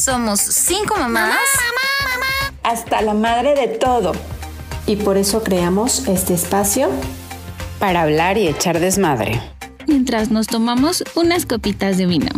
Somos cinco mamás. Hasta la madre de todo. Y por eso creamos este espacio Para hablar y echar desmadre. mientras nos tomamos unas copitas de vino.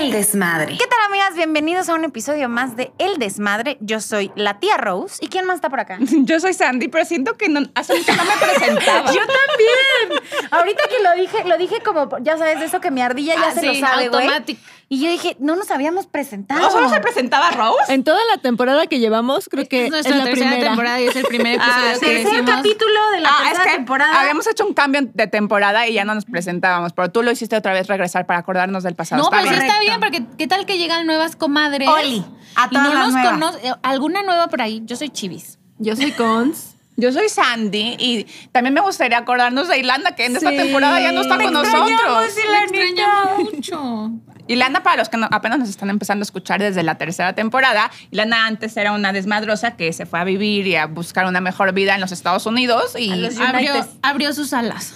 El desmadre. ¿Qué tal, amigas? Bienvenidos a un episodio más de El Desmadre. Yo soy la tía Rose. ¿Y quién más está por acá? Yo soy Sandy, pero siento que no, hace mucho no me presentaba. Yo también. Ahorita que lo dije, lo dije como, ya sabes, de eso que mi ardilla ya Ah, se sí, lo sabe, güey. automático. Y yo dije, no nos habíamos presentado. ¿No solo se presentaba Rose? En toda la temporada que llevamos, creo que es es, nuestra la tercera primera. temporada y es el primer episodio Ah, que sí, Tercer decimos. capítulo de la Ah, es que temporada. habíamos hecho un cambio de temporada y ya no nos presentábamos, pero tú lo hiciste otra vez regresar para acordarnos del pasado. No, Está pero sí está bien, porque ¿qué tal que llegan nuevas comadres? Oli, a y todas no las nos nuevas. conoce. ¿Alguna nueva por ahí? Yo soy Chivis. Yo soy Cons. Yo soy Sandy y también me gustaría acordarnos de Ilanda, que en esta temporada ya no está Te con nosotros. La extrañamos mucho. Ilana, para los que no- apenas nos están empezando a escuchar desde la tercera temporada, Ilana antes era una desmadrosa que se fue a vivir y a buscar una mejor vida en los Estados Unidos y, Abrió, abrió sus alas.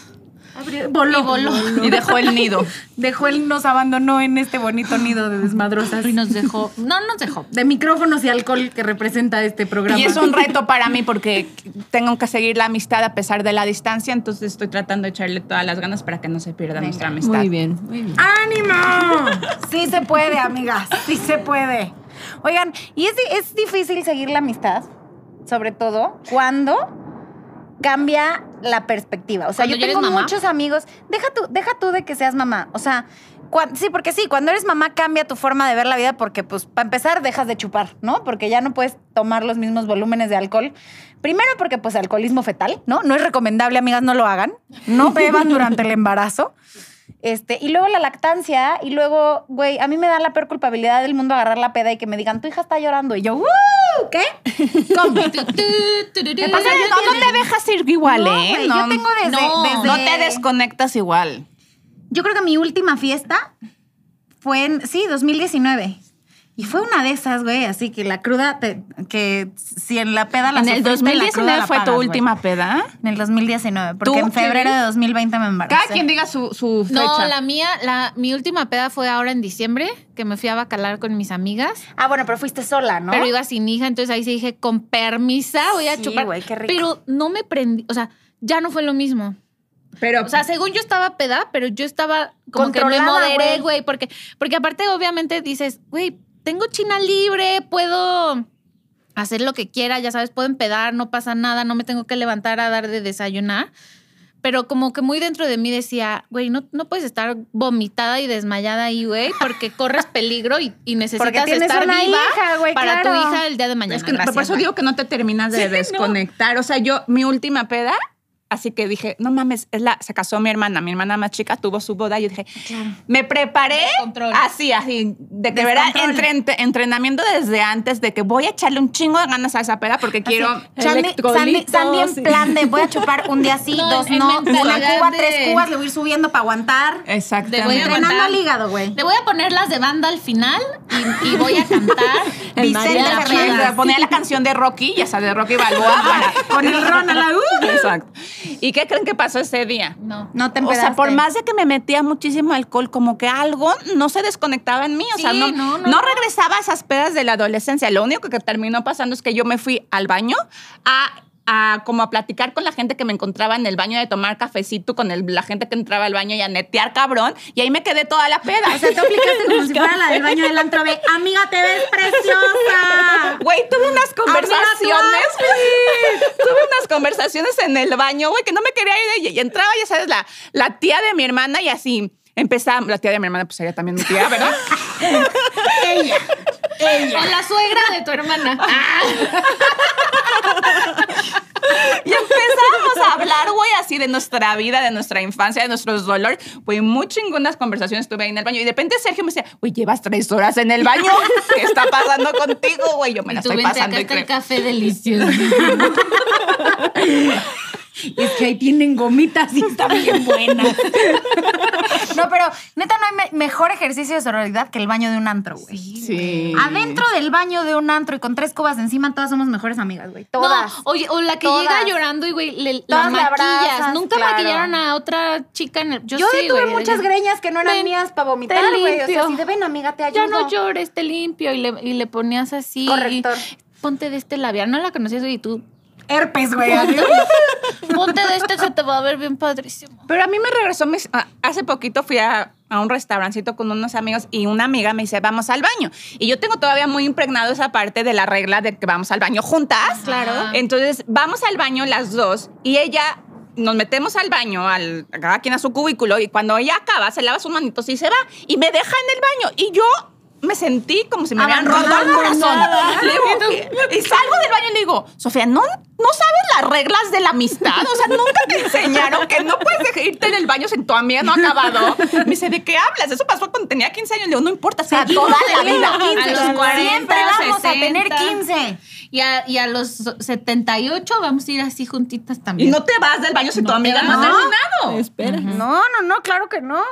Abrió- voló. Y voló. y dejó el nido. Dejó él, nos abandonó en este bonito nido de desmadrosas. Y nos dejó. No nos dejó. De micrófonos y alcohol que representa este programa. Y es un reto para mí porque tengo que seguir la amistad a pesar de la distancia, entonces estoy tratando de echarle todas las ganas para que no se pierda nuestra amistad. Muy bien, muy bien. ¡Ánimo! Sí se puede, amigas. Sí se puede. Oigan, y es, es difícil seguir la amistad, sobre todo cuando cambia la perspectiva. O sea, Cuando yo tengo muchos amigos. Deja tú, deja tú de que seas mamá. O sea, cuan- sí, porque sí, cuando eres mamá cambia tu forma de ver la vida porque, pues, para empezar, dejas de chupar, ¿no? Porque ya no puedes tomar los mismos volúmenes de alcohol. Primero porque, pues, alcoholismo fetal, ¿no? No es recomendable, amigas, no lo hagan. No beban durante el embarazo. Este, y luego la lactancia, y luego, güey, a mí me da la peor culpabilidad del mundo agarrar la peda y que me digan, tu hija está llorando. Y yo, ¡uh! ¿Qué? O sea, no, no te dejas ir igual, No, ¿eh? güey, yo tengo desde- no, desde- no te desconectas igual. Yo creo que mi última fiesta fue en, sí, 2019. Y fue una de esas, güey, así que la cruda, te- que si en la peda la En el sufriste, la cruda 2019 la fue tu pagas, última peda. En el 2019, porque ¿Tú, en febrero de 2020 me embaracé. Cada quien diga su, su fecha. No, la mía, la, mi última peda fue ahora en diciembre, que me fui a bacalar con mis amigas. Ah, bueno, pero fuiste sola, ¿no? Pero iba sin hija, entonces ahí sí dije, con permisa voy a Sí, chupar. güey, qué rico. Pero no me prendí, o sea, ya no fue lo mismo. Pero, O sea, según yo estaba peda, pero yo estaba como que me Controlada, moderé, güey, porque, porque aparte obviamente dices, güey, tengo China libre, puedo hacer lo que quiera, ya sabes, puedo empedar, no pasa nada, no me tengo que levantar a dar de desayunar. Pero como que muy dentro de mí decía, güey, no, no puedes estar vomitada y desmayada ahí, güey, porque corres peligro y, y necesitas tienes estar una viva hija, güey, para claro. tu hija el día de mañana. es que Gracias, por eso digo que no te terminas de Sí, no. desconectar. O sea, yo, mi última peda, así que dije, no mames, es la, se casó mi hermana, mi hermana más chica tuvo su boda. Yo dije, me preparé así, así, de que verá Descontrol. entre, entre- entrenamiento desde antes de que voy a echarle un chingo de ganas a esa peda porque quiero. Electrolitos, Sandy en sí. plan de voy a chupar un día sí, No, dos no, una cuba, de- tres cubas, le voy a ir subiendo para aguantar. Exactamente. Te voy a Entrenando aguantar. al hígado, güey. Le voy a poner las de banda al final y, y voy a cantar. Vicente. Fernández. Ponía la canción de Rocky, ya sea de Rocky Balboa, para, Con el ron a la uh. Exacto. ¿Y qué creen que pasó ese día? No. No te O sea, por más de que me metía muchísimo alcohol, como que algo no se desconectaba en mí. O sea, no, no, no. regresaba a esas pedas de la adolescencia. Lo único que terminó pasando es que yo me fui al baño a, a como a platicar con la gente que me encontraba en el baño, de tomar cafecito con el- la gente que entraba al baño y a netear cabrón. Y ahí me quedé toda la peda. O sea, tú aplicaste como si fuera la del baño del antro de amiga, te ves preciosa. Güey, tuve unas conversaciones. tuve unas conversaciones en el baño, güey, que no me quería ir. Y, y entraba, ya sabes, la, la tía de mi hermana y así. Empezaba, la tía de mi hermana, pues ella también mi tía, ¿verdad? Ella. O la suegra de tu hermana. Y empezábamos a hablar, güey, así de nuestra vida, de nuestra infancia, de nuestros dolores. Güey, muy chingonas conversaciones tuve ahí en el baño. Y de repente Sergio me decía, güey, llevas tres horas en el baño. ¿Qué está pasando contigo, güey? Yo me la Y tú estoy vente, pasando acá y está el café delicioso. Es que ahí tienen gomitas y están bien buenas. no, pero neta no hay me- mejor ejercicio de sororidad que el baño de un antro, güey. Sí. Adentro del baño de un antro y con tres cubas encima, todas somos mejores amigas, güey. Todas. No, oye, o la que Todas. llega llorando y, güey, le, Todas la la maquillas. abrazas, Nunca claro. maquillaron a otra chica en el. Yo, Yo sí, tuve güey. muchas greñas que no eran Ven, mías para vomitar, güey. O sea, limpio. si de ven, amiga, te ayudo. Ya no llores, te limpio. Y le, y le ponías así. Corrector. Ponte de este labial. No la conocías y tú. Herpes, güey. Ponte de este, se te va a ver bien padrísimo. Pero a mí me regresó, mis- hace poquito fui a, a un restaurancito con unos amigos y una amiga me dice, vamos al baño. Y yo tengo todavía muy impregnado esa parte de la regla de que vamos al baño juntas. Claro. Entonces, vamos al baño las dos y ella... Nos metemos al baño, al, a cada quien a su cubículo, y cuando ella acaba, se lava sus manitos y se va, y me deja en el baño. Y yo me sentí como si me habían roto el corazón. Y salgo del baño y le digo, Sofía, ¿no, ¿no sabes las reglas de la amistad? O sea, nunca te enseñaron que no puedes dejar irte en el baño si tu amiga no ha acabado. Me dice, ¿de qué hablas? Eso pasó cuando tenía 15 años. Le digo, no importa, o sea, toda la vida. A los 40, Siempre vamos a tener 60. 15. Y a, y a los 78 vamos a ir así juntitas Y también. no te vas del baño si tu No amiga te no ha terminado. Espera. No, no, no, claro que no.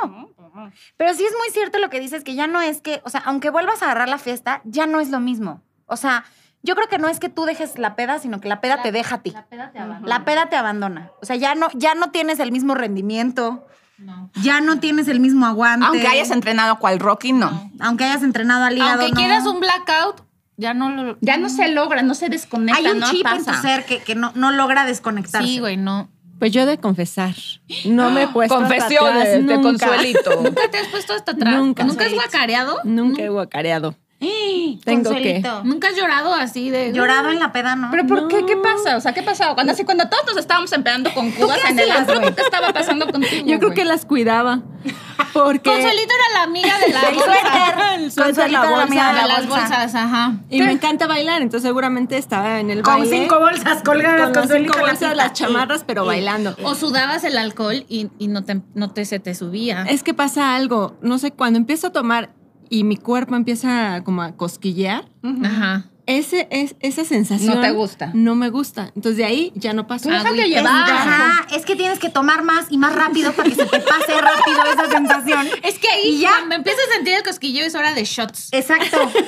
Pero sí es muy cierto lo que dices, que ya no es que, o sea, aunque vuelvas a agarrar la fiesta, ya no es lo mismo. O sea, yo creo que no es que tú dejes la peda, sino que la peda te deja a ti. La peda te abandona. La peda te abandona. O sea, ya no, ya no tienes el mismo rendimiento, No. ya no tienes el mismo aguante. Aunque hayas entrenado cual Rocky, no. Aunque hayas entrenado al hígado. Aunque no. quieras un blackout, ya no lo. Ya no se logra, no se desconecta, Hay un no chip en tu ser que, que no, no logra desconectarse. Sí, güey, no. Pues yo he de confesar. No me he puesto Confesiones atrás, de nunca. Consuelito. ¿Nunca te has puesto hasta atrás? Nunca. ¿Nunca has guacareado? Nunca he guacareado. Tengo que. Consuelito. ¿Nunca has llorado así de. Llorado en la peda, ¿no? ¿Pero por qué? ¿Qué pasa? O sea, ¿qué pasaba? Cuando, así, cuando todos nos estábamos empedando con cubas en el antro? ¿qué estaba pasando contigo? Yo creo que las cuidaba. Porque. Consuelito era la amiga de la bolsa. Consuelito la era la amiga de De la las bolsa. bolsas, ajá. Y me encanta bailar, entonces seguramente estaba en el Con baile. cinco bolsas colgadas, con cinco la bolsas, pista. las chamarras, pero bailando. O sudabas el alcohol y, y no, te, no te se te subía. Es que pasa algo, no sé, cuando empiezo a tomar y mi cuerpo empieza como a cosquillear, Ajá. Ese, es, esa sensación No te gusta. No me gusta. Entonces de ahí ya no pasa. Déjate Agüita. llevar. Ajá, es que tienes que tomar más y más rápido para que se te pase rápido esa sensación. Es que ahí Y ya. cuando empiezas a sentir el cosquillo es hora de shots. Exacto.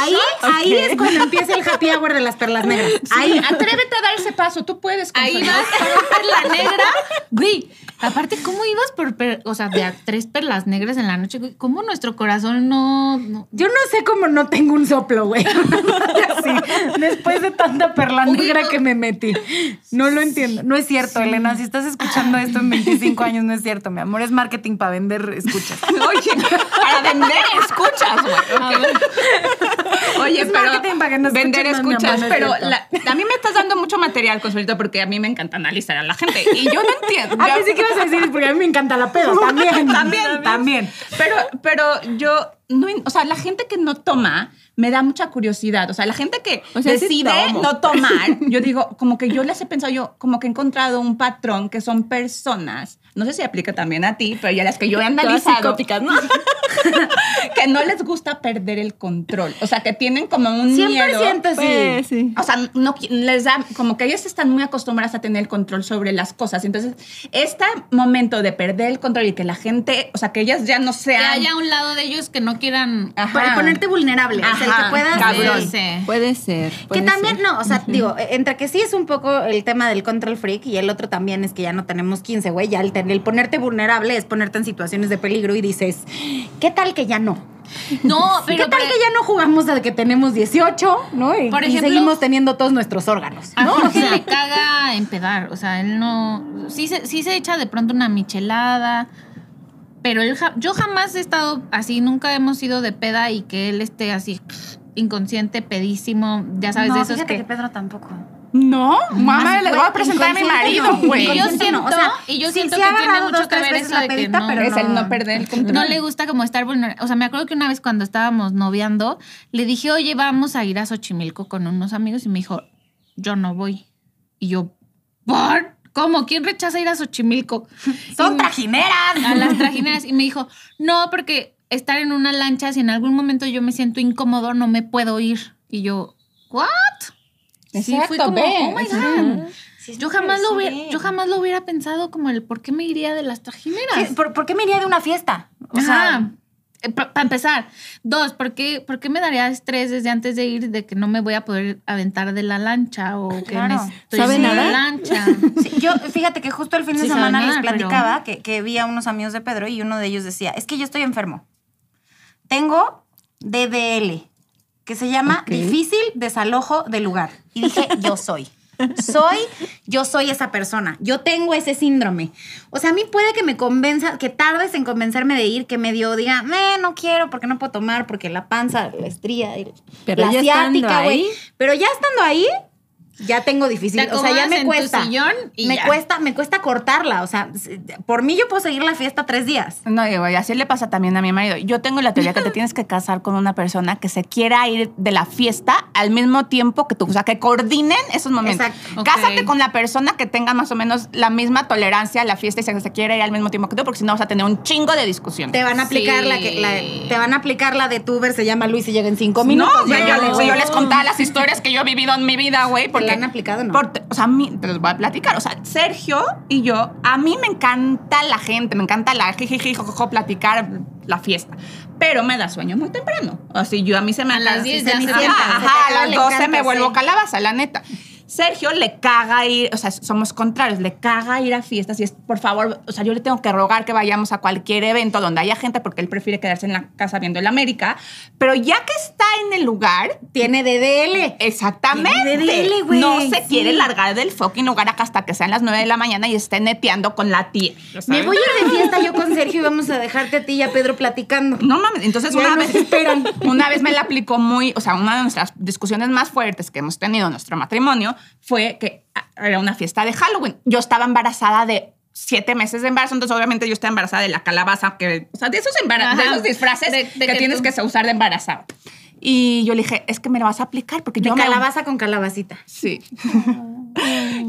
Ahí, ahí es cuando empieza el happy hour de las perlas negras. Ahí. Atrévete a dar ese paso, tú puedes. Ahí Consuelo. vas por perla negra. Güey, aparte, ¿cómo ibas por, per- o sea, de a tres perlas negras en la noche? güey? ¿Cómo nuestro corazón no, no- Yo no sé cómo no tengo un soplo, güey. Sí, después de tanta perla negra que me metí. No lo entiendo. No es cierto, Elena. Si estás escuchando esto en 25 años, no es cierto, mi amor. Es marketing para vender escuchas. Oye, para vender escuchas, güey. Oye, Es pero marketing para que nos vender escuchas, amor, no es pero la- a mí me estás dando mucho material, Consuelito, porque a mí me encanta analizar a la gente y yo no entiendo. Ah, Yo- pensé que ibas a decir, porque a mí me encanta la peda. También. También. También. Pero, pero yo, no, o sea, la gente que no toma me da mucha curiosidad. O sea, la gente que O sea, sí decide no tomar, yo digo, como que yo les he pensado, yo como que he encontrado un patrón que son personas, no sé si aplica también a ti, pero ya las que yo he analizado, ¿no? que no les gusta perder el control. O sea, que tienen como un miedo. 100% sí. Pues, sí. O sea, no les da como que ellas están muy acostumbradas a tener el control sobre las cosas. Entonces, este momento de perder el control y que la gente, o sea, que ellas ya no que sean. haya un lado de ellos que no quieran. Ajá. Para ponerte vulnerable. o sea, el Ajá, que puedas. cabrón. Sí. Puede ser. Que puede también, ser. no, o sea, digo, entre que sí es un poco el tema del control freak y el otro también es que ya no tenemos 15, güey. Ya el, el ponerte vulnerable es ponerte en situaciones de peligro y dices, ¿qué tal que ya no? No, pero. ¿Qué tal que ya no jugamos a que tenemos 18, ¿no? Y, Por y ejemplo- seguimos teniendo todos nuestros órganos, A ¿no? O Jorge sea, le caga empedar, o sea, él no, sí se, sí se echa de pronto una michelada, pero él, yo jamás he estado así, nunca hemos ido de peda y que él esté así inconsciente, pedísimo, ya sabes, no, de esos fíjate que... que Pedro tampoco. No, mamá, Así les voy a presentar a mi marido, no, güey. Y yo siento, no, o sea, y yo sí- siento sí que ha tiene mucho dos, que tres ver veces eso la de que no, pero Es el no perder el control. no le gusta como estar vulnerable. O sea, me acuerdo que una vez cuando estábamos noviando, le dije, oye, vamos a ir a Xochimilco con unos amigos y me dijo, yo no voy. Y yo, ¿por? ¿Cómo? ¿Quién rechaza ir a Xochimilco? Son Y- trajineras. a las trajineras y me dijo, no, porque estar en una lancha, si en algún momento yo me siento incómodo, no me puedo ir. Y yo, ¿what? Sí, fue Exacto, como, ve, oh my. God. Sí, yo jamás lo hubiera, yo jamás lo hubiera pensado como el por qué me iría de las trajineras. Sí, ¿Por, por qué me iría de una fiesta? O sea, para empezar. Dos, ¿por qué, ¿por qué me daría estrés desde antes de ir de que no me voy a poder aventar de la lancha o que Claro. me estoy ¿Sabe en la nadar? lancha? Sí, yo, fíjate que justo el fin de Sí semana les pero- platicaba que, que vi a unos amigos de Pedro y uno de ellos decía, es que yo estoy enfermo. Tengo DDL, que se llama Ok. difícil desalojo del lugar. Y dije, yo soy. Soy, yo soy esa persona. Yo tengo ese síndrome. O sea, a mí puede que me convenza, que tardes en convencerme de ir, que medio diga, "Eh, no quiero porque no puedo tomar, porque la panza, la estría, Pero la asiática, güey. Pero ya estando ahí, ya tengo difícil. Te O sea, ya me en tu cuesta. sillón y me ya. cuesta, me cuesta cortarla. O sea, por mí yo puedo seguir la fiesta tres días. No, digo, y así le pasa también a mi marido. Yo tengo la teoría que te tienes que casar con una persona que se quiera ir de la fiesta al mismo tiempo que tú. O sea, que coordinen esos momentos. Exacto. Cásate con la persona que tenga más o menos la misma tolerancia a la fiesta y se, se quiera ir al mismo tiempo que tú, porque si no vas a tener un chingo de discusión. Te van a aplicar Sí. la que la- te van a aplicar la de tu Uber se llama Luis y llega en cinco minutos. No, yo, yo les contaba las historias que yo he vivido en mi vida, güey, porque... han aplicado, no? por- o sea, a mí, te los voy a platicar. O sea, Sergio y yo, a mí me encanta la gente, me encanta la jojojo, platicar la fiesta. Pero me da sueño muy temprano. O sea, yo a mí se me A las acaba- 10 se ya me se sienta. sienta, se te Ajá, a acaba, las le 12 encanta, me vuelvo sí. calabaza, la neta. Sergio le caga ir, o sea, somos contrarios, le caga ir a fiestas y es, por favor, o sea, yo le tengo que rogar que vayamos a cualquier evento donde haya gente porque él prefiere quedarse en la casa viendo el América, pero ya que está en el lugar, Tiene DDL. Exactamente. Tiene DDL, güey, no se sí. quiere largar del fucking lugar hasta que sean las 9 de la mañana y esté neteando con la tía. Me voy a ir de fiesta yo con Sergio y vamos a dejarte a ti y a Pedro platicando. No mames, entonces una vez, esperan. una vez me la aplicó muy, o sea, una de nuestras discusiones más fuertes que hemos tenido en nuestro matrimonio fue que ah, era una fiesta de Halloween. Yo estaba embarazada de siete meses de embarazo, entonces obviamente yo estaba embarazada de la calabaza, que, o sea, de esos, de Ajá. esos disfraces De- de que, que tienes tú- que usar de embarazada. Y yo le dije, es que me lo vas a aplicar porque De yo me calabaza con calabacita. Sí.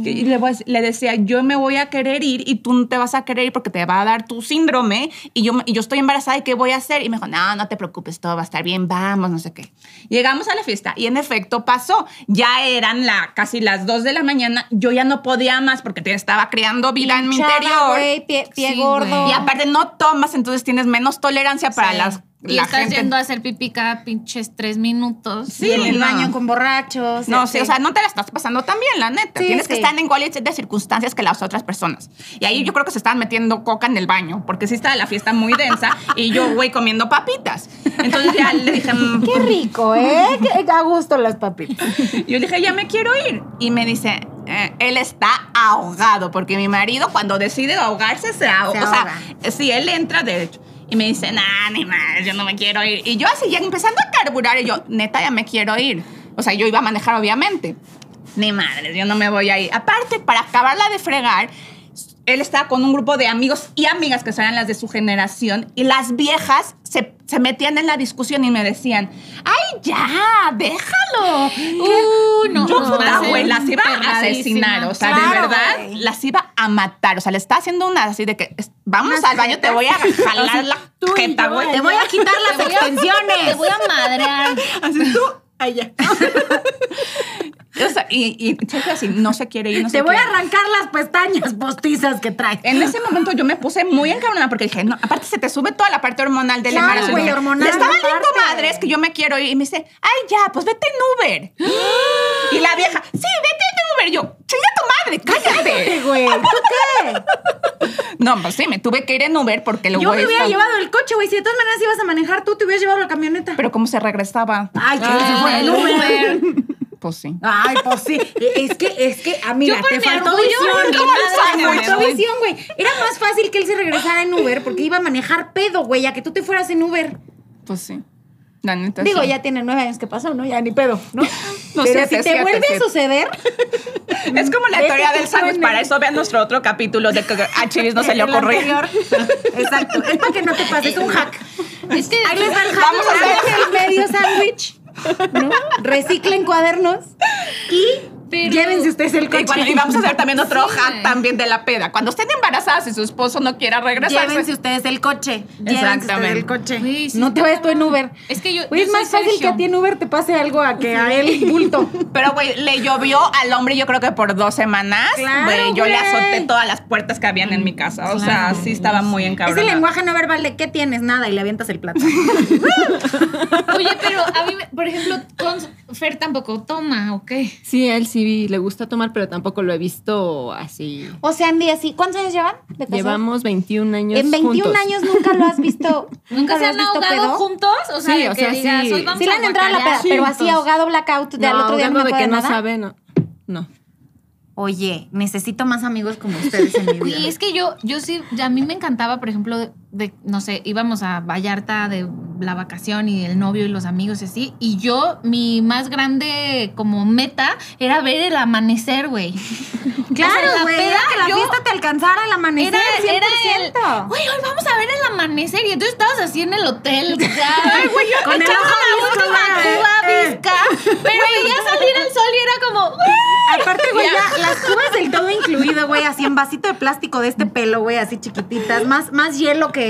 y le, a- le decía, yo me voy a querer ir y tú no te vas a querer ir porque te va a dar tu síndrome y yo, y yo estoy embarazada y qué voy a hacer. Y me dijo, no, no te preocupes, todo va a estar bien, vamos, no sé qué. Llegamos a la fiesta y en efecto pasó. Ya eran la, casi las 2 de la mañana, yo ya no podía más porque te estaba creando vida en mi interior. güey, pie, pie Sí, gordo. Y aparte no tomas, entonces tienes menos tolerancia para Sí. las, Y la estás gente. yendo a hacer pipí cada pinches tres minutos. Sí, en el no. baño con borrachos. No, sí, o sea, no te la estás pasando tan bien, la neta. Sí, Tienes que sí. estar en iguales de circunstancias que las otras personas. Y ahí yo creo que se estaban metiendo coca en el baño, porque sí estaba la fiesta muy densa y yo, güey, comiendo papitas. Entonces ya le dije, mm, Qué rico, ¿eh? Qué a gusto las papitas. yo le dije, ya me quiero ir. Y me dice, eh, él está ahogado, porque mi marido cuando decide ahogarse se ahoga. Se o sea, ahoga. si él entra derecho. Y me dice, nah, ni más, yo no me quiero ir. Y yo así ya empezando a carburar, y yo, neta, ya me quiero ir. O sea, yo iba a manejar, obviamente. Ni madre, yo no me voy a ir. Aparte, para acabarla de fregar, él estaba con un grupo de amigos y amigas que eran las de su generación y las viejas se, se metían en la discusión y me decían, ¡ay, ya! ¡Déjalo! Uh, no, Yo, no, puta, las iba a asesinar, o sea, de verdad, las iba a matar, o sea, le está haciendo una así de que, Unas al baño, te voy a jalar la jeta, güey. Te voy a quitar las Te voy a- extensiones. Te voy a madrear. Así tú, allá. O sea, y, y Sergio así, no se quiere ir, no se Te voy a quiere arrancar las pestañas postizas que traes. En ese momento yo me puse muy encabronada porque dije, no, aparte se te sube toda la parte hormonal del Claro, embarazo. güey, Le hormonal estaba lindo aparte. madres que yo me quiero ir y me dice, ay, ya, pues vete en Uber. y la vieja, sí, vete en Uber. Y yo, chinga tu madre, cállate. güey. ¿Tú qué? No, pues sí, me tuve que ir en Uber porque lo Yo me hubiera llevado el coche, güey. Si de todas maneras ibas a manejar tú, te hubieras llevado la camioneta. Pero cómo se regresaba. Ay, que Ah, si fuera el Uber. Pues sí. Ay, pues sí. Es que, es que, ah, mira, te faltó visión. Te faltó visión, güey. Era más fácil que él se regresara en Uber porque iba a manejar pedo, güey, a que tú te fueras en Uber. Pues sí. La neta Digo, sí. ya tiene nueve años que pasó, ¿no? Ya ni pedo, ¿no? No, Pero siete, si te siete, vuelve siete. a suceder, Es como la teoría del sándwich. Para eso vean nuestro otro capítulo de que a Chivis no se le ocurrió. Exacto. Es para que no te pases un hack. Es que Ahí les va el hack. Vamos a hacer- el medio sándwich. ¿no? Reciclen cuadernos y Pero- Llévense ustedes el Y, coche. y vamos a hacer también otro Sí, también de la peda. Cuando estén embarazadas y su esposo no quiera regresar. Llévense ustedes el coche. Llévense ustedes el coche. Sí no te vayas tú en Uber. Es que yo- es más fácil que a ti en Uber te pase algo a que a él bulto. Pero, güey, le llovió al hombre yo creo que por dos semanas. Claro, Güey, yo le azoté todas las puertas que habían en mi casa. O sea, sí estaba muy Es encabronada. el lenguaje no verbal de ¿qué tienes? Nada, y le avientas el plato. Oye, pero a mí, por ejemplo, con Fer tampoco toma, ¿ok? Sí, él sí le gusta tomar, pero tampoco lo he visto así. o sea, Andy, así, ¿cuántos años llevan? de? Llevamos 21 años En 21 juntos. años nunca lo has visto. ¿Nunca se han visto ahogado pedo? juntos? O sea, Sí, de o que sea, digas, sí. hoy vamos Sí le han entrado a la peda, pero así ahogado blackout de al otro día no me de que no sabe, no. No. Oye, necesito más amigos como ustedes en mi vida. Y es que yo, yo sí, a mí me encantaba, por ejemplo, de, no sé, íbamos a Vallarta de la vacación y el novio y los amigos y así, y yo, mi más grande como meta era ver el amanecer, güey. Claro, O sea, la güey, que la yo- fiesta te alcanzara el amanecer, Era, era 100%. el, güey, hoy vamos a ver el amanecer, y entonces estabas así en el hotel, ya, Con el ojo la última güey. cuba Eh. visca, pero veía salir el sol y era como, ¡güey! Aparte, güey, las cubas del todo incluido, güey, así en vasito de plástico de este pelo, güey, así chiquititas, más, más hielo que,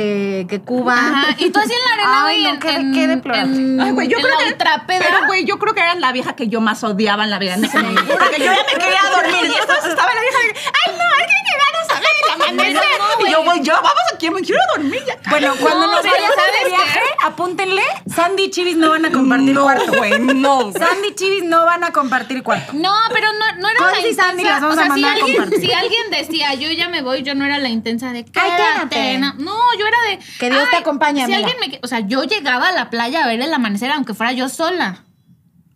que Cuba. Ajá, y tú así en la arena, Ay, güey, no, qué- en- qué deplorable. en- Ay, güey, yo en creo la que. ultrapeda. Pero, güey, yo creo que era la vieja que yo más odiaba en la vida en ese momento. Porque yo ya me quería dormir. Y entonces estaba la vieja de. ¡Ay, no! Hay que llegar a saber el amanecer. No, y yo, güey, yo, vamos aquí, me quiero dormir ya. Bueno, cuando No, nos pero vayamos ¿sabes de viaje, apúntenle, Sandy y Chivis no van a compartir cuarto. güey, no. Sandy y Chivis no van a compartir cuarto. No, pero no, no era la y Sandy intensa. las vamos o sea, a mandar a si, alguien, compartir. si alguien decía, yo ya me voy, yo no era la intensa de Ay, quédate. quédate. No, yo era de. Que Dios te acompañe, Si amiga. alguien me. O sea, yo llegaba a la playa a ver el amanecer, aunque fuera yo sola.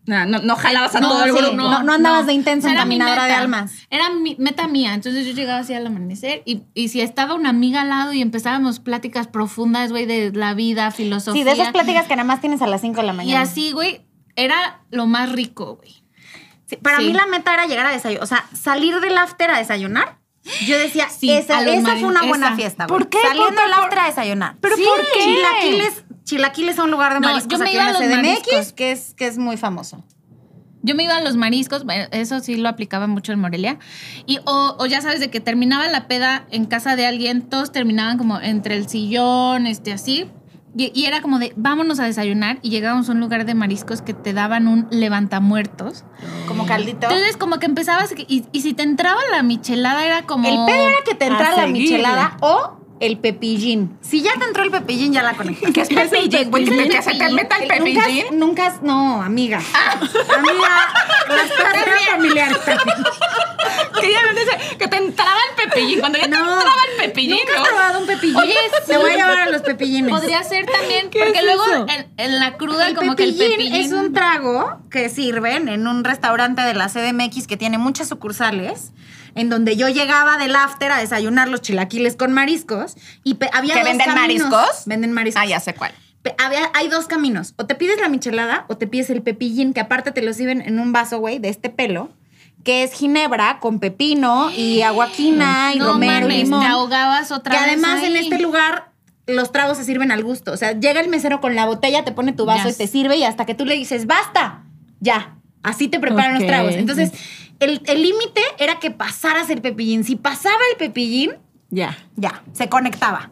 No, no, no jalabas a No, todo el sí, grupo. no, no andabas de intensa encaminadora de almas. Era mi meta mía. Entonces yo llegaba así al amanecer y, y si estaba una amiga al lado y empezábamos pláticas profundas, güey, de la vida, filosofía. Sí, de esas pláticas que nada más tienes a las 5 de la Y mañana. así, güey, era lo más rico, güey. Sí, para Sí. mí la meta era llegar a desayunar, o sea, salir del after a desayunar. Yo decía, Sí, esa, esa fue una buena esa. fiesta. güey. ¿Por qué? Saliendo ¿Por- del after a desayunar. ¿Pero Sí. por qué? Chilaquiles, chilaquiles a un lugar de No, mariscos yo me aquí iba a los CDMX, mariscos. que es, que es muy famoso. Yo me iba a los mariscos, eso sí lo aplicaba mucho en Morelia. Y o, o ya sabes, de que terminaba la peda en casa de alguien, todos terminaban como entre el sillón, este, así. Y, y era como de, vámonos a desayunar. Y llegábamos a un lugar de mariscos que te daban un levantamuertos. Como caldito. Entonces, como que empezabas, y, y si te entraba la michelada, era como. el pedo era que te entrara la michelada o el pepillín. Si ya te entró el pepillín, ya la conectas. ¿Qué es pepillín? Güey, que, se te meta el pepillín. Nunca, nunca, no, amiga. Amiga, las cosas eran familiares también. Que ya me dice que te entraba el pepillín. Cuando ya te No. entraba el pepillín. ¿Nunca ¿no? has probado un pepillín? Oye, Te voy a llevar a los pepillines. Podría ser también, porque luego en, en la cruda, El como que el pepillín. es un trago que sirven en un restaurante de la CDMX que tiene muchas sucursales, en donde yo llegaba del after a desayunar los chilaquiles con mariscos y había ¿Que dos venden caminos. mariscos? Venden mariscos. Ah, ya sé cuál. Había- hay dos caminos. O te pides la michelada o te pides el pepillín, que aparte te lo sirven en un vaso, güey, de este pelo, que es ginebra con pepino y aguaquina y no romero y limón. te ahogabas otra Que vez. además en este lugar los tragos se sirven al gusto. O sea, llega el mesero con la botella, te pone tu vaso y te sirve y hasta que tú le dices, basta, ya. Así te preparan los tragos. Entonces, el el límite era que pasaras el pepillín. Si pasaba el pepillín, Ya. ya, se conectaba.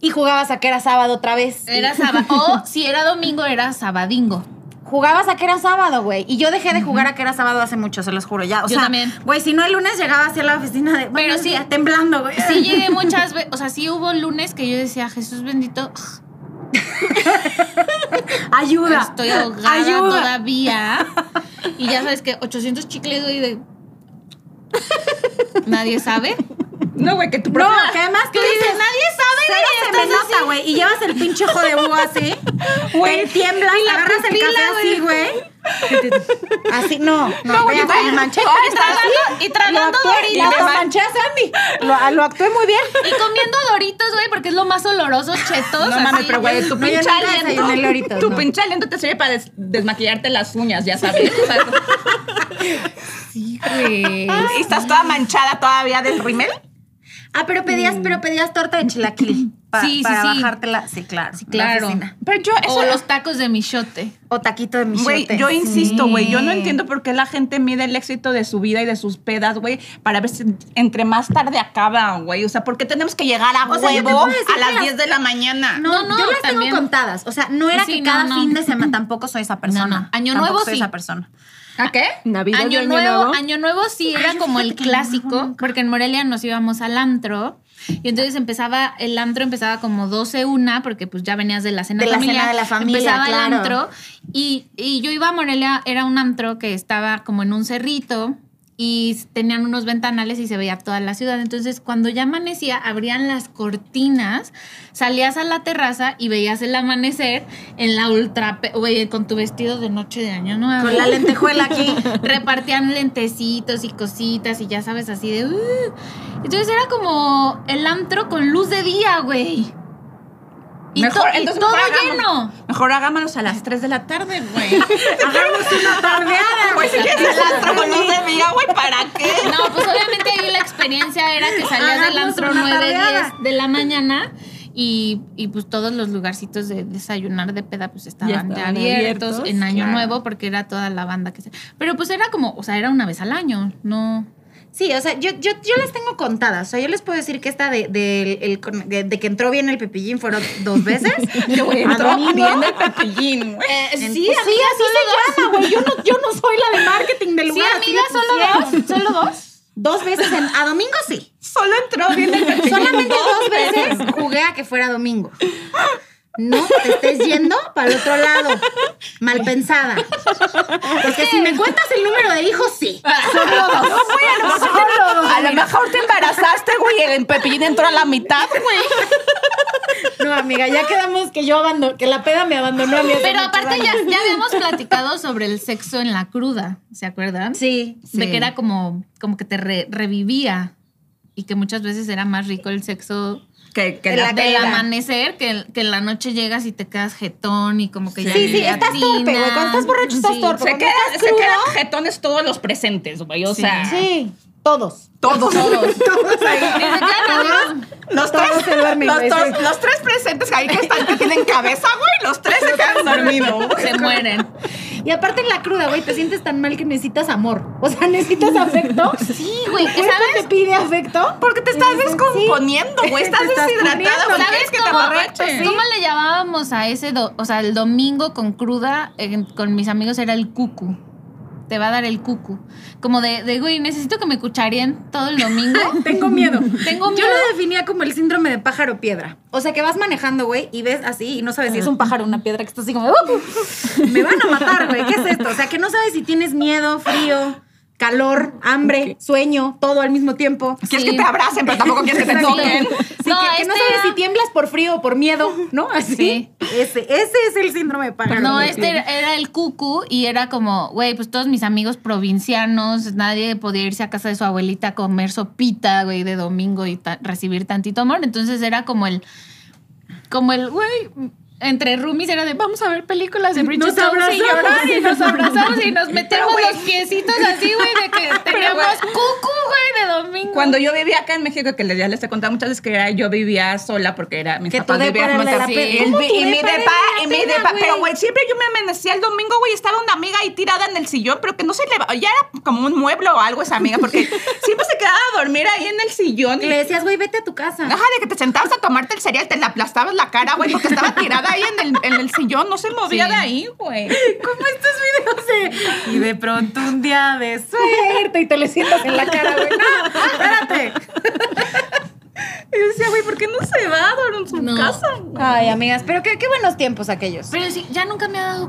Y jugabas a que era sábado otra vez. Era sábado. O si era domingo, era sabadingo. Jugabas a que era sábado, güey. Y yo dejé de jugar a que era sábado hace mucho, se los juro. Ya, o Yo sea, también. güey, si no el lunes llegaba hacia la oficina de. Pero sí, temblando, güey. Sí llegué muchas veces, o sea, sí hubo lunes que yo decía, Jesús bendito, Ayuda. estoy ahogada Ayuda. todavía. Y ya sabes que 800 chicles doy de... Nadie sabe. No, güey, que tu No, propio... que además Que tú dices, dices, nadie sabe, Cero güey, se me nota, güey. Y llevas el pinche ojo de búho así. Güey, tiemblas, agarras el pupila, café así, güey. Así, no. No, me manché. Y tragando, y tragando Lo actué, doritos. lo manché a Sandy. Lo, lo actué muy bien. Y comiendo doritos, güey, porque es lo más oloroso, chetos. No mames, pero güey, tu pinche aliento. loritos, tu no. pinche aliento te sirve para des- desmaquillarte las uñas, ya sabes. Sí, güey. ¿Y estás toda manchada todavía del rimel? Ah, pero pedías, pero pedías torta de chilaquil. Pa- Sí, sí, para sí. bajártela. Sí, claro. Sí, claro. oficina. Pero yo, O los tacos de michote. O taquito de Güey, michote. yo insisto, güey, yo no entiendo por qué la gente mide el éxito de su vida y de sus pedas, güey, para ver si entre más tarde acaba, güey. O sea, ¿por qué tenemos que llegar a O sea, huevo a las las- 10 de la mañana? No, No, no, yo las también. tengo contadas. O sea, no era Sí, que no, cada no. fin de semana tampoco soy esa persona. No, no. Año Tampoco nuevo soy sí. esa persona. ¿A qué? Navidad y Año Año nuevo, Nuevo. año nuevo sí era Ay, como el clásico, porque en Morelia nos íbamos al antro y entonces empezaba el antro empezaba como 12 una porque pues ya venías de la cena De la familiar, cena de la familia, empezaba claro. el antro y, y yo iba a Morelia era un antro que estaba como en un cerrito y tenían unos ventanales y se veía toda la ciudad. Entonces, cuando ya amanecía, abrían las cortinas, salías a la terraza y veías el amanecer en la ultra, güey, con tu vestido de noche de año nuevo. Con la lentejuela aquí. Repartían lentecitos y cositas y ya sabes, así de... "Uh". Entonces era como el antro con luz de día, güey. Y, Mejor, to- y entonces todo mejor lleno. Mejor hagámonos a las 3 de la tarde, güey. Hagamos una tardeada. Pues si quieres el antro con luz de día, güey, ¿para qué? No, pues obviamente ahí la experiencia era que salías del antro una 9, 10 tardeada. de la mañana y, y pues todos los lugarcitos de desayunar de peda pues estaban, Ya abiertos, abiertos, en Año claro. Nuevo porque era toda la banda que se... Pero pues era como, o sea, era una vez al año, no... Sí, o sea, yo, yo, yo las tengo contadas. O sea, yo les puedo decir que esta de, de, el- de- de que entró bien el pepillín fueron dos veces. Que güey, A entró domingo. bien el pepillín, güey. Eh, sí, amiga, así se llama, güey. Yo no, yo no soy la de marketing del Sí, lugar. así amiga, solo dos, solo dos. Dos veces en, a domingo sí. Solo entró bien el pepillín. Solamente dos veces jugué a que fuera domingo. No te estés yendo para el otro lado. Mal pensada. Porque si me cuentas el número de hijos, sí. Solo dos. No, güey, a lo mejor, Solo dos. te, a lo mejor te embarazaste, güey, y el pepillín entró a la mitad, güey. No, amiga, ya quedamos que yo abandoné, que la peda me abandonó a mí. Pero aparte ya, habíamos platicado sobre el sexo en la cruda, ¿se acuerdan? Sí, De sí. que era como, como que te re- revivía y que muchas veces era más rico el sexo Que, que la, la del amanecer que, que en la noche llegas y te quedas jetón y como que ya Sí, sí, estás torpe, güey. Cuando estás borracho estás Sí. torpe. se, quedan, estás se crudo- quedan jetones todos los presentes, güey. O Sí. sea, Sí, todos. todos. Todos. Todos ahí. Los tres, se duermen, los, dos- sí. los tres presentes ahí que están, que tienen cabeza, güey, los tres se quedan dormidos. Se mueren. Y aparte en la cruda, güey, te sientes tan mal que necesitas amor. O sea, necesitas afecto. Sí, güey, ¿Qué que sabes? te pide afecto? Porque te estás descomponiendo, güey. Estás estás deshidratada, poniendo. güey. ¿Sabes que cómo, cómo le llamábamos a ese, do- o sea, el domingo con cruda, eh, con mis amigos era el cucu. Te va a dar el cucu. Como de, de güey, necesito que me cucharien todo el domingo. Tengo miedo. Tengo Yo miedo. lo definía como el síndrome de pájaro piedra. O sea, que vas manejando, güey, y ves así y no sabes si es un pájaro o una piedra que está así como, "Uh, me van a matar, güey. ¿Qué es esto? O sea, que no sabes si tienes miedo, frío, calor, hambre, sueño, todo al mismo tiempo. Quieres Sí. que te abracen, pero tampoco quieres que te toquen. Sí, No, que, que no este sabes era- si tiemblas por frío o por miedo, ¿no? Así. Sí. Ese, ese es el síndrome de pájaro. No, este era, era el cucu y era como, güey, pues todos mis amigos provincianos, nadie podía irse a casa de su abuelita a comer sopita, güey, de domingo y ta- recibir tantito amor. Entonces era como el, como el, güey, entre roomies era de, vamos a ver películas de Bridget Nos Jones y abrazamos. llorar y nos abrazamos y nos metemos los piecitos así, güey, de que teníamos cucu, güey, de domingo. Cuando yo vivía acá en México, que les- ya les he contado muchas veces que era, yo vivía sola porque era mis Que papás vivían era juntos. de la Sí, pena. el ¿Cómo mi- tu y mi depa y mi güey? pero güey, siempre yo me amanecía el domingo, güey, estaba una amiga ahí tirada en el sillón, pero que no se le ya era como un mueble o algo esa amiga, porque siempre se quedaba a dormir ahí en el sillón. Y le decías, güey, vete a tu casa. Ajá, de que te sentabas a tomarte el cereal, te le aplastabas la cara, güey, porque estaba tirada ahí en el, en el sillón, no se movía Sí. de ahí, güey. Como estos videos de. Y de pronto un día de suerte y te le sientas en la cara, güey. No, espérate. Y yo decía, güey, ¿por qué no se va a dormir en su No. casa? güey? Ay, amigas, pero qué, qué buenos tiempos aquellos. Pero sí, ya nunca me ha dado.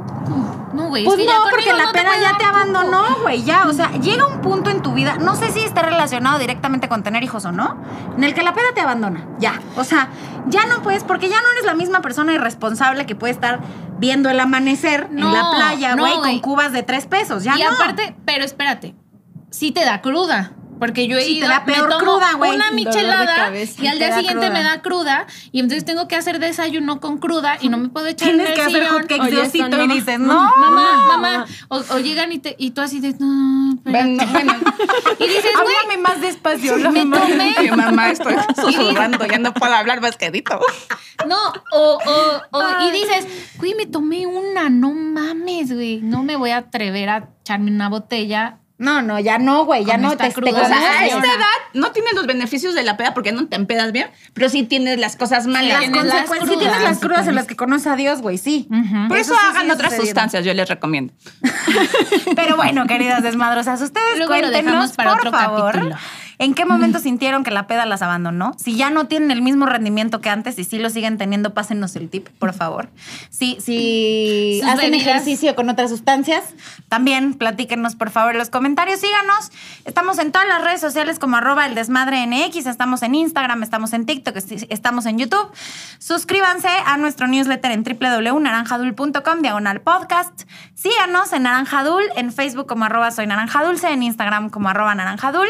No, güey. es Pues que ya no, porque la no peda ya dar te abandonó, güey, ya. O sea, llega un punto en tu vida, no sé si está relacionado directamente con tener hijos o no, en el que la peda te abandona, ya. O sea, ya no puedes, porque ya no eres la misma persona irresponsable que puede estar viendo el amanecer en la playa, no, güey, con cubas de tres pesos. Ya y no. aparte, pero espérate, sí te da cruda. Porque yo he ido, peor me tomo cruda, güey. una michelada cabeza. y al día siguiente cruda. me da cruda y entonces tengo que hacer desayuno con cruda y no me puedo echar Tienes en que el hacer sillón. hotcakes de y no. dices, no. Mamá, mamá. O, o llegan y, te, y tú así de, no, espérate". Bueno, bueno. Y dices, güey, Háblame más despacio. me tomé mamá, estoy susurrando, ya no puedo hablar más quedito. No, o, o, o- y dices, güey, me tomé una, no mames, güey. No me voy a atrever a echarme una botella. No, no, ya no, güey, ya no te, te. O sea, a esta edad no tienes los beneficios de la peda porque no te empedas bien, pero sí tienes las cosas malas. Las Tienes las consecuencias, sí tienes crudas. las crudas en las que conoces a Dios, güey, sí. Por eso, Eso sí hagan otras sucediendo. sustancias, yo les recomiendo. Pero bueno, queridas desmadrosas, ustedes Luego lo cuéntenos, dejamos para por otro favor, capítulo. ¿En qué momento sintieron que la peda las abandonó? Si ya no tienen el mismo rendimiento que antes y si lo siguen teniendo, pásenos el tip, por favor. Si, si Sus hacen bebidas. ejercicio con otras sustancias, también platíquenos, por favor, en los comentarios. Síganos. Estamos en todas las redes sociales como arroba el desmadre NX, estamos en Instagram, estamos en TikTok, est- estamos en YouTube. Suscríbanse a nuestro newsletter en www.naranjadul.com, diagonal podcast. Síganos en Naranjadul, en Facebook como arroba soy naranjadulce, en Instagram como arroba naranjadul.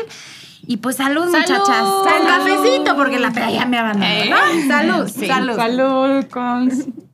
Y pues salud, ¡Salud! muchachas. Con cafecito, porque la peda ya me abandonó, ¿no? Salud, salud. Salud, con...